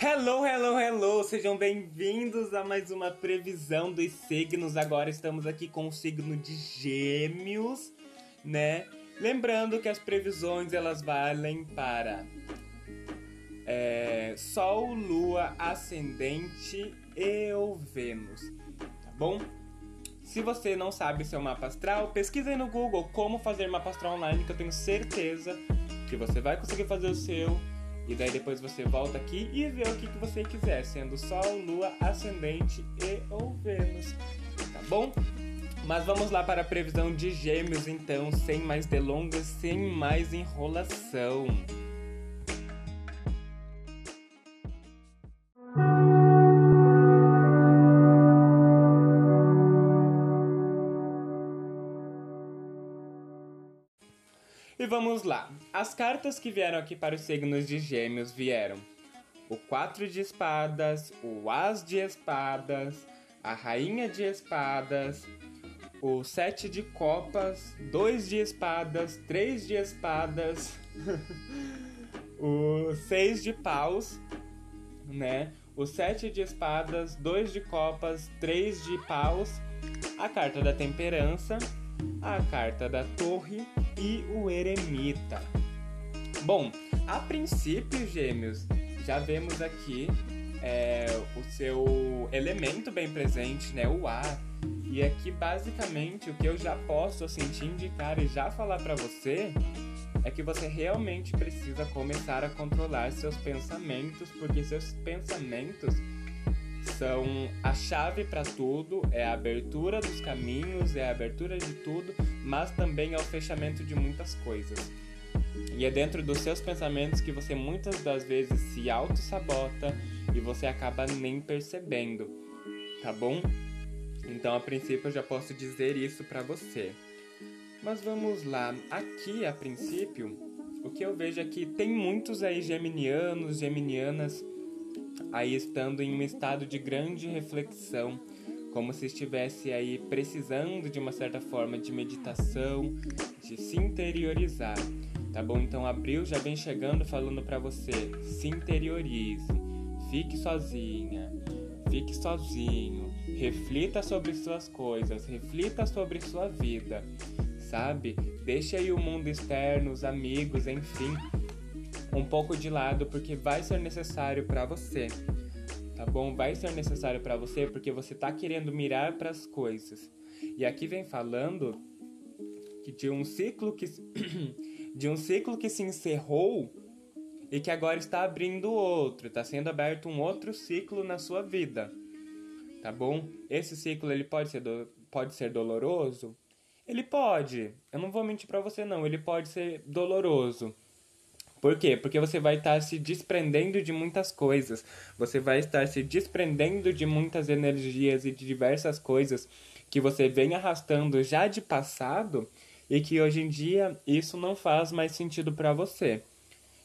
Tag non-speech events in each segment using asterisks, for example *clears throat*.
Hello, hello, hello! Sejam bem-vindos a mais uma previsão dos signos. Agora estamos aqui com o signo de Gêmeos, né? Lembrando que as previsões elas valem para é, Sol, Lua, Ascendente e o Vênus, tá bom? Se você não sabe seu mapa astral, pesquisa aí no Google como fazer mapa astral online, que eu tenho certeza que você vai conseguir fazer o seu e daí depois você volta aqui e vê o que, que você quiser, sendo Sol, Lua, Ascendente e ou Vênus, tá bom? Mas vamos lá para a previsão de Gêmeos então, sem mais delongas, sem mais enrolação. E vamos lá. As cartas que vieram aqui para os signos de Gêmeos vieram o quatro de espadas, o as de espadas, a rainha de espadas, o sete de copas, dois de espadas, três de espadas, *laughs* o seis de paus, né? O sete de espadas, dois de copas, três de paus, a carta da temperança, a carta da torre e o eremita. Bom, a princípio, gêmeos, já vemos aqui é, o seu elemento bem presente, né? O ar. E aqui, basicamente, o que eu já posso assim, te indicar e já falar para você é que você realmente precisa começar a controlar seus pensamentos, porque seus pensamentos são a chave para tudo, é a abertura dos caminhos, é a abertura de tudo, mas também é o fechamento de muitas coisas. E é dentro dos seus pensamentos que você muitas das vezes se auto-sabota e você acaba nem percebendo, tá bom? Então, a princípio, eu já posso dizer isso para você. Mas vamos lá. Aqui, a princípio, o que eu vejo é que tem muitos aí geminianos, geminianas aí estando em um estado de grande reflexão, como se estivesse aí precisando de uma certa forma de meditação, de se interiorizar. Tá bom? Então abril já vem chegando falando para você, se interiorize, fique sozinha, fique sozinho, reflita sobre suas coisas, reflita sobre sua vida, sabe? Deixe aí o mundo externo, os amigos, enfim, um pouco de lado porque vai ser necessário para você. Tá bom? Vai ser necessário para você porque você tá querendo mirar para as coisas. E aqui vem falando que de um ciclo que *clears throat* de um ciclo que se encerrou e que agora está abrindo outro, está sendo aberto um outro ciclo na sua vida. Tá bom? Esse ciclo ele pode ser do, pode ser doloroso? Ele pode. Eu não vou mentir para você não, ele pode ser doloroso por quê? Porque você vai estar se desprendendo de muitas coisas. Você vai estar se desprendendo de muitas energias e de diversas coisas que você vem arrastando já de passado e que hoje em dia isso não faz mais sentido para você.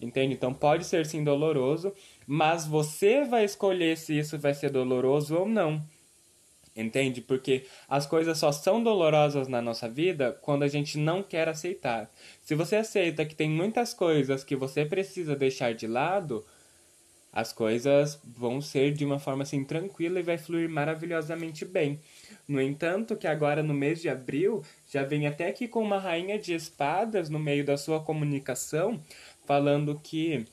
Entende? Então pode ser sim doloroso, mas você vai escolher se isso vai ser doloroso ou não. Entende? Porque as coisas só são dolorosas na nossa vida quando a gente não quer aceitar. Se você aceita que tem muitas coisas que você precisa deixar de lado, as coisas vão ser de uma forma assim tranquila e vai fluir maravilhosamente bem. No entanto, que agora no mês de abril já vem até aqui com uma rainha de espadas no meio da sua comunicação, falando que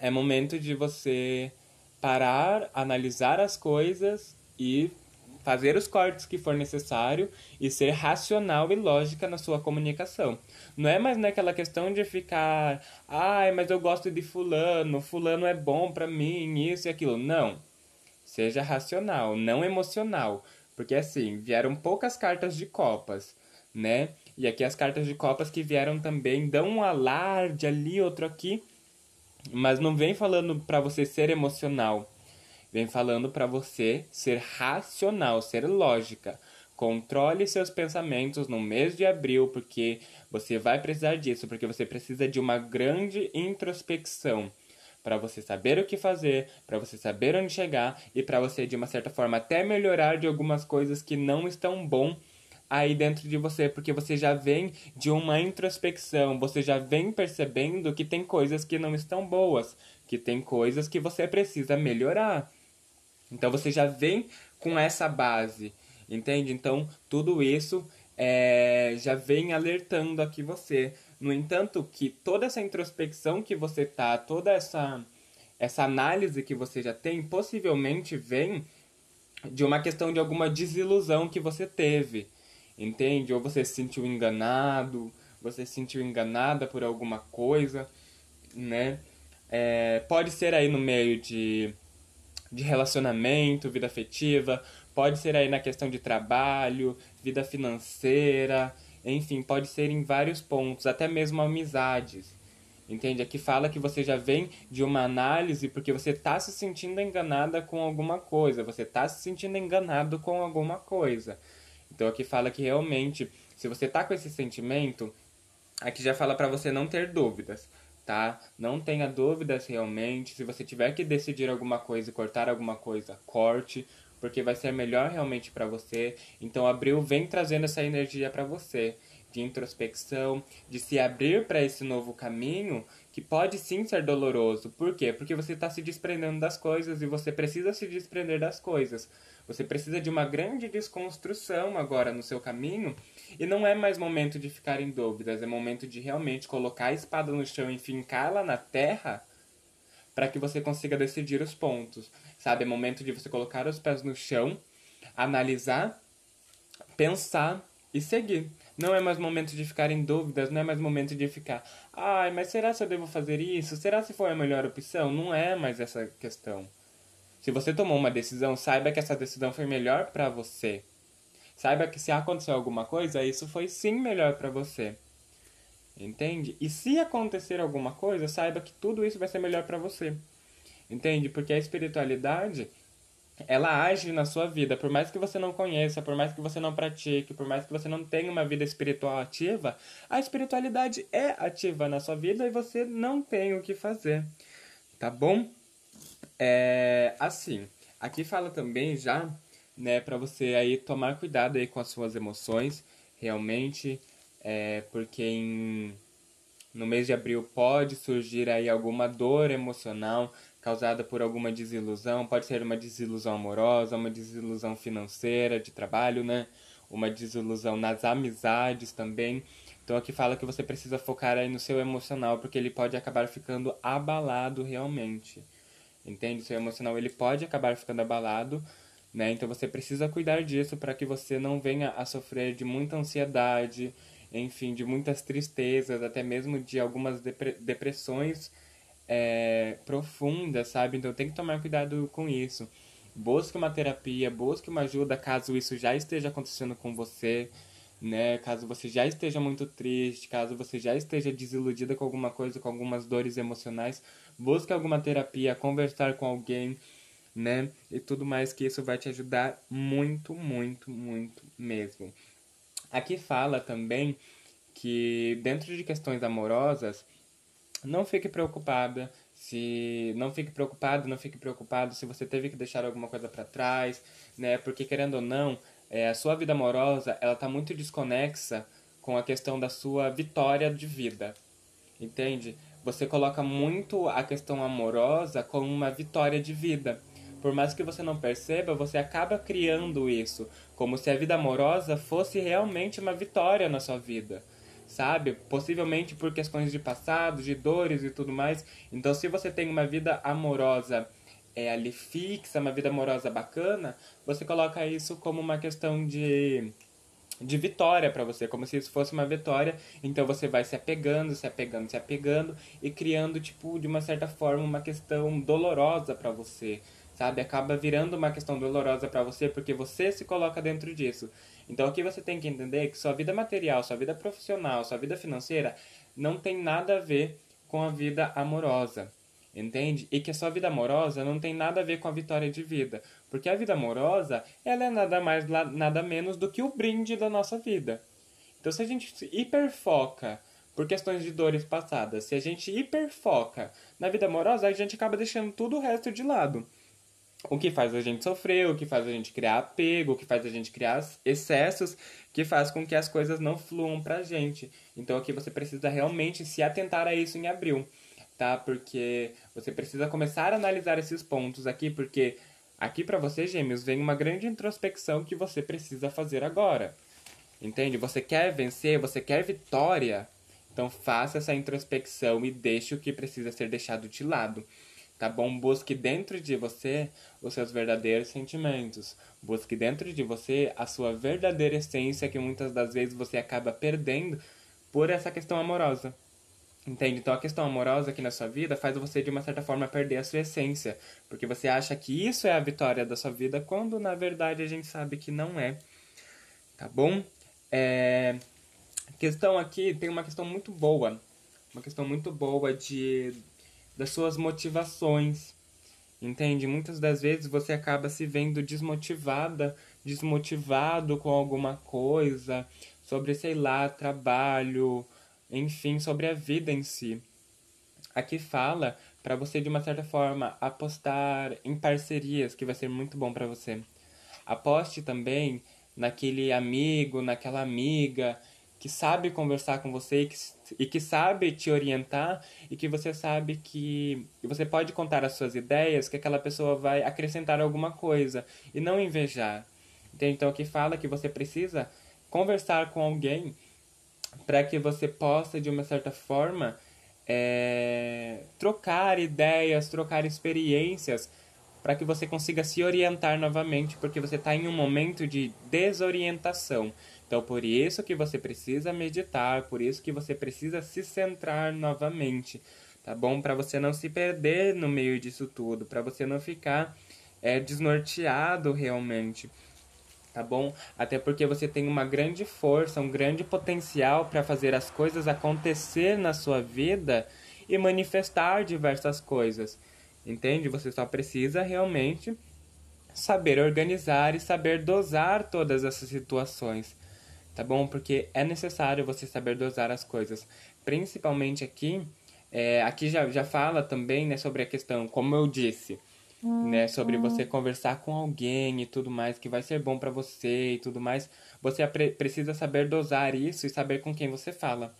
é momento de você parar, analisar as coisas e fazer os cortes que for necessário e ser racional e lógica na sua comunicação. Não é mais naquela questão de ficar, ai, mas eu gosto de fulano, fulano é bom para mim, isso e aquilo. Não. Seja racional, não emocional, porque assim, vieram poucas cartas de copas, né? E aqui as cartas de copas que vieram também dão um alarde ali, outro aqui, mas não vem falando para você ser emocional vem falando para você ser racional, ser lógica. Controle seus pensamentos no mês de abril, porque você vai precisar disso, porque você precisa de uma grande introspecção para você saber o que fazer, para você saber onde chegar e para você de uma certa forma até melhorar de algumas coisas que não estão bom aí dentro de você, porque você já vem de uma introspecção, você já vem percebendo que tem coisas que não estão boas, que tem coisas que você precisa melhorar. Então você já vem com essa base, entende? Então tudo isso é, já vem alertando aqui você. No entanto, que toda essa introspecção que você tá, toda essa essa análise que você já tem, possivelmente vem de uma questão de alguma desilusão que você teve, entende? Ou você se sentiu enganado, você se sentiu enganada por alguma coisa, né? É, pode ser aí no meio de, de relacionamento, vida afetiva, pode ser aí na questão de trabalho, vida financeira, enfim, pode ser em vários pontos, até mesmo amizades. Entende? Aqui fala que você já vem de uma análise porque você está se sentindo enganada com alguma coisa, você está se sentindo enganado com alguma coisa. Então aqui fala que realmente, se você está com esse sentimento, aqui já fala para você não ter dúvidas, tá? Não tenha dúvidas realmente. Se você tiver que decidir alguma coisa e cortar alguma coisa, corte, porque vai ser melhor realmente para você. Então abril vem trazendo essa energia para você de introspecção, de se abrir para esse novo caminho, que pode sim ser doloroso. Por quê? Porque você está se desprendendo das coisas e você precisa se desprender das coisas. Você precisa de uma grande desconstrução agora no seu caminho e não é mais momento de ficar em dúvidas, é momento de realmente colocar a espada no chão e fincá-la na terra para que você consiga decidir os pontos. Sabe? É momento de você colocar os pés no chão, analisar, pensar e seguir. Não é mais momento de ficar em dúvidas, não é mais momento de ficar, ai, mas será se eu devo fazer isso? Será se foi a melhor opção? Não é mais essa questão. Se você tomou uma decisão, saiba que essa decisão foi melhor para você. Saiba que se acontecer alguma coisa, isso foi sim melhor para você. Entende? E se acontecer alguma coisa, saiba que tudo isso vai ser melhor para você. Entende? Porque a espiritualidade ela age na sua vida, por mais que você não conheça, por mais que você não pratique, por mais que você não tenha uma vida espiritual ativa, a espiritualidade é ativa na sua vida e você não tem o que fazer, tá bom? É assim, aqui fala também já, né, para você aí tomar cuidado aí com as suas emoções, realmente, é, porque em, no mês de abril pode surgir aí alguma dor emocional, causada por alguma desilusão, pode ser uma desilusão amorosa, uma desilusão financeira, de trabalho, né? Uma desilusão nas amizades também. Então aqui fala que você precisa focar aí no seu emocional, porque ele pode acabar ficando abalado realmente. Entende? Seu emocional ele pode acabar ficando abalado, né? Então você precisa cuidar disso para que você não venha a sofrer de muita ansiedade, enfim, de muitas tristezas, até mesmo de algumas depressões é, profunda, sabe? Então tem que tomar cuidado com isso. Busque uma terapia, busque uma ajuda caso isso já esteja acontecendo com você, né? Caso você já esteja muito triste, caso você já esteja desiludida com alguma coisa, com algumas dores emocionais, busque alguma terapia, conversar com alguém, né? E tudo mais que isso vai te ajudar muito, muito, muito mesmo. Aqui fala também que dentro de questões amorosas, não fique preocupada se não fique preocupado, não fique preocupado se você teve que deixar alguma coisa para trás, né? Porque querendo ou não, é, a sua vida amorosa ela tá muito desconexa com a questão da sua vitória de vida, entende? Você coloca muito a questão amorosa como uma vitória de vida. Por mais que você não perceba, você acaba criando isso, como se a vida amorosa fosse realmente uma vitória na sua vida sabe? Possivelmente por questões de passado, de dores e tudo mais. Então, se você tem uma vida amorosa é, ali fixa, uma vida amorosa bacana, você coloca isso como uma questão de de vitória para você, como se isso fosse uma vitória. Então você vai se apegando, se apegando, se apegando e criando tipo de uma certa forma uma questão dolorosa para você, sabe? Acaba virando uma questão dolorosa para você porque você se coloca dentro disso. Então aqui você tem que entender que sua vida material, sua vida profissional, sua vida financeira não tem nada a ver com a vida amorosa. Entende? E que a sua vida amorosa não tem nada a ver com a vitória de vida. Porque a vida amorosa, ela é nada mais, nada menos do que o brinde da nossa vida. Então, se a gente hiperfoca por questões de dores passadas, se a gente hiperfoca na vida amorosa, a gente acaba deixando tudo o resto de lado. o que faz a gente sofrer, o que faz a gente criar apego, o que faz a gente criar excessos, que faz com que as coisas não fluam pra gente. Então aqui você precisa realmente se atentar a isso em abril, tá? Porque você precisa começar a analisar esses pontos aqui, porque aqui para você, gêmeos, vem uma grande introspecção que você precisa fazer agora. Entende? Você quer vencer, você quer vitória, então faça essa introspecção e deixe o que precisa ser deixado de lado tá bom? Busque dentro de você os seus verdadeiros sentimentos. Busque dentro de você a sua verdadeira essência que muitas das vezes você acaba perdendo por essa questão amorosa. Entende? Então a questão amorosa aqui na sua vida faz você de uma certa forma perder a sua essência, porque você acha que isso é a vitória da sua vida, quando na verdade a gente sabe que não é. Tá bom? É... Questão aqui tem uma questão muito boa, uma questão muito boa de das suas motivações. Entende? Muitas das vezes você acaba se vendo desmotivada, desmotivado com alguma coisa, sobre, sei lá, trabalho, enfim, sobre a vida em si. Aqui fala para você de uma certa forma apostar em parcerias, que vai ser muito bom para você. Aposte também naquele amigo, naquela amiga que sabe conversar com você e que, e que sabe te orientar e que você sabe que você pode contar as suas ideias, que aquela pessoa vai acrescentar alguma coisa e não invejar. Então, aqui fala que você precisa conversar com alguém para que você possa, de uma certa forma, é, trocar ideias, trocar experiências, para que você consiga se orientar novamente, porque você está em um momento de desorientação. Então, por isso que você precisa meditar, por isso que você precisa se centrar novamente, tá bom? Para você não se perder no meio disso tudo, para você não ficar é, desnorteado realmente, tá bom? Até porque você tem uma grande força, um grande potencial para fazer as coisas acontecer na sua vida e manifestar diversas coisas, entende? Você só precisa realmente saber organizar e saber dosar todas essas situações tá bom? Porque é necessário você saber dosar as coisas. Principalmente aqui, é, aqui já, já fala também né, sobre a questão, como eu disse, né, sobre você conversar com alguém e tudo mais, que vai ser bom para você e tudo mais. Você precisa saber dosar isso e saber com quem você fala.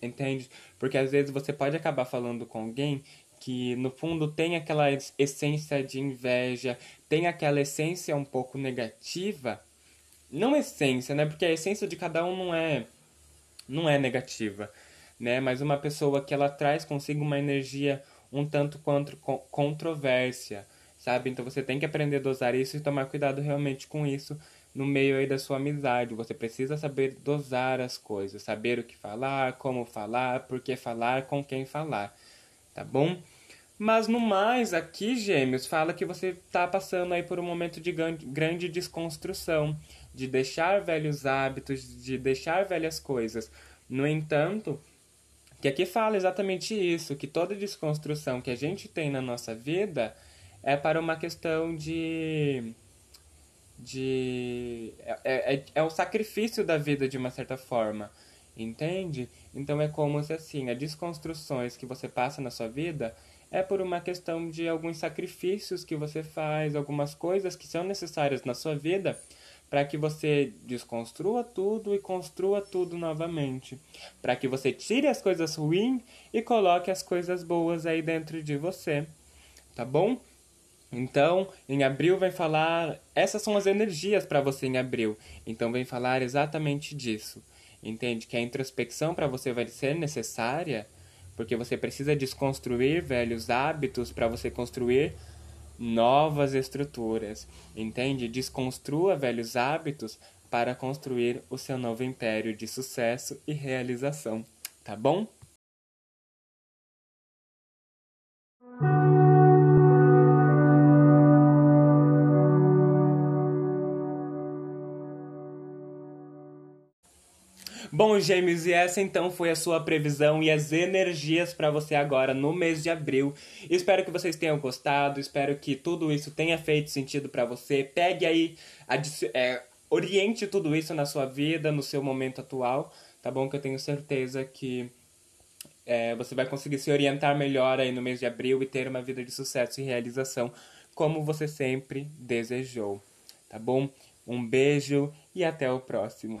Entende? Porque às vezes você pode acabar falando com alguém que no fundo tem aquela essência de inveja, tem aquela essência um pouco negativa não essência, né? Porque a essência de cada um não é não é negativa, né? Mas uma pessoa que ela traz consigo uma energia um tanto quanto controvérsia, sabe? Então você tem que aprender a dosar isso e tomar cuidado realmente com isso no meio aí da sua amizade. Você precisa saber dosar as coisas, saber o que falar, como falar, por que falar, com quem falar, tá bom? Mas no mais, aqui, Gêmeos, fala que você está passando aí por um momento de grande desconstrução de deixar velhos hábitos, de deixar velhas coisas. No entanto, que aqui fala exatamente isso, que toda desconstrução que a gente tem na nossa vida é para uma questão de de é, é, é o sacrifício da vida de uma certa forma entende? Então é como se assim as desconstruções que você passa na sua vida é por uma questão de alguns sacrifícios que você faz algumas coisas que são necessárias na sua vida para que você desconstrua tudo e construa tudo novamente, para que você tire as coisas ruins e coloque as coisas boas aí dentro de você, tá bom? Então, em abril vem falar, essas são as energias para você em abril. Então vem falar exatamente disso. Entende que a introspecção para você vai ser necessária, porque você precisa desconstruir velhos hábitos para você construir novas estruturas, entende? Desconstrua velhos hábitos para construir o seu novo império de sucesso e realização, tá bom? Bom, gêmeos, e essa então foi a sua previsão e as energias para você agora no mês de abril. Espero que vocês tenham gostado, espero que tudo isso tenha feito sentido para você. Pegue aí, é, oriente tudo isso na sua vida, no seu momento atual, tá bom? Que eu tenho certeza que é, você vai conseguir se orientar melhor aí no mês de abril e ter uma vida de sucesso e realização como você sempre desejou, tá bom? Um beijo e até o próximo.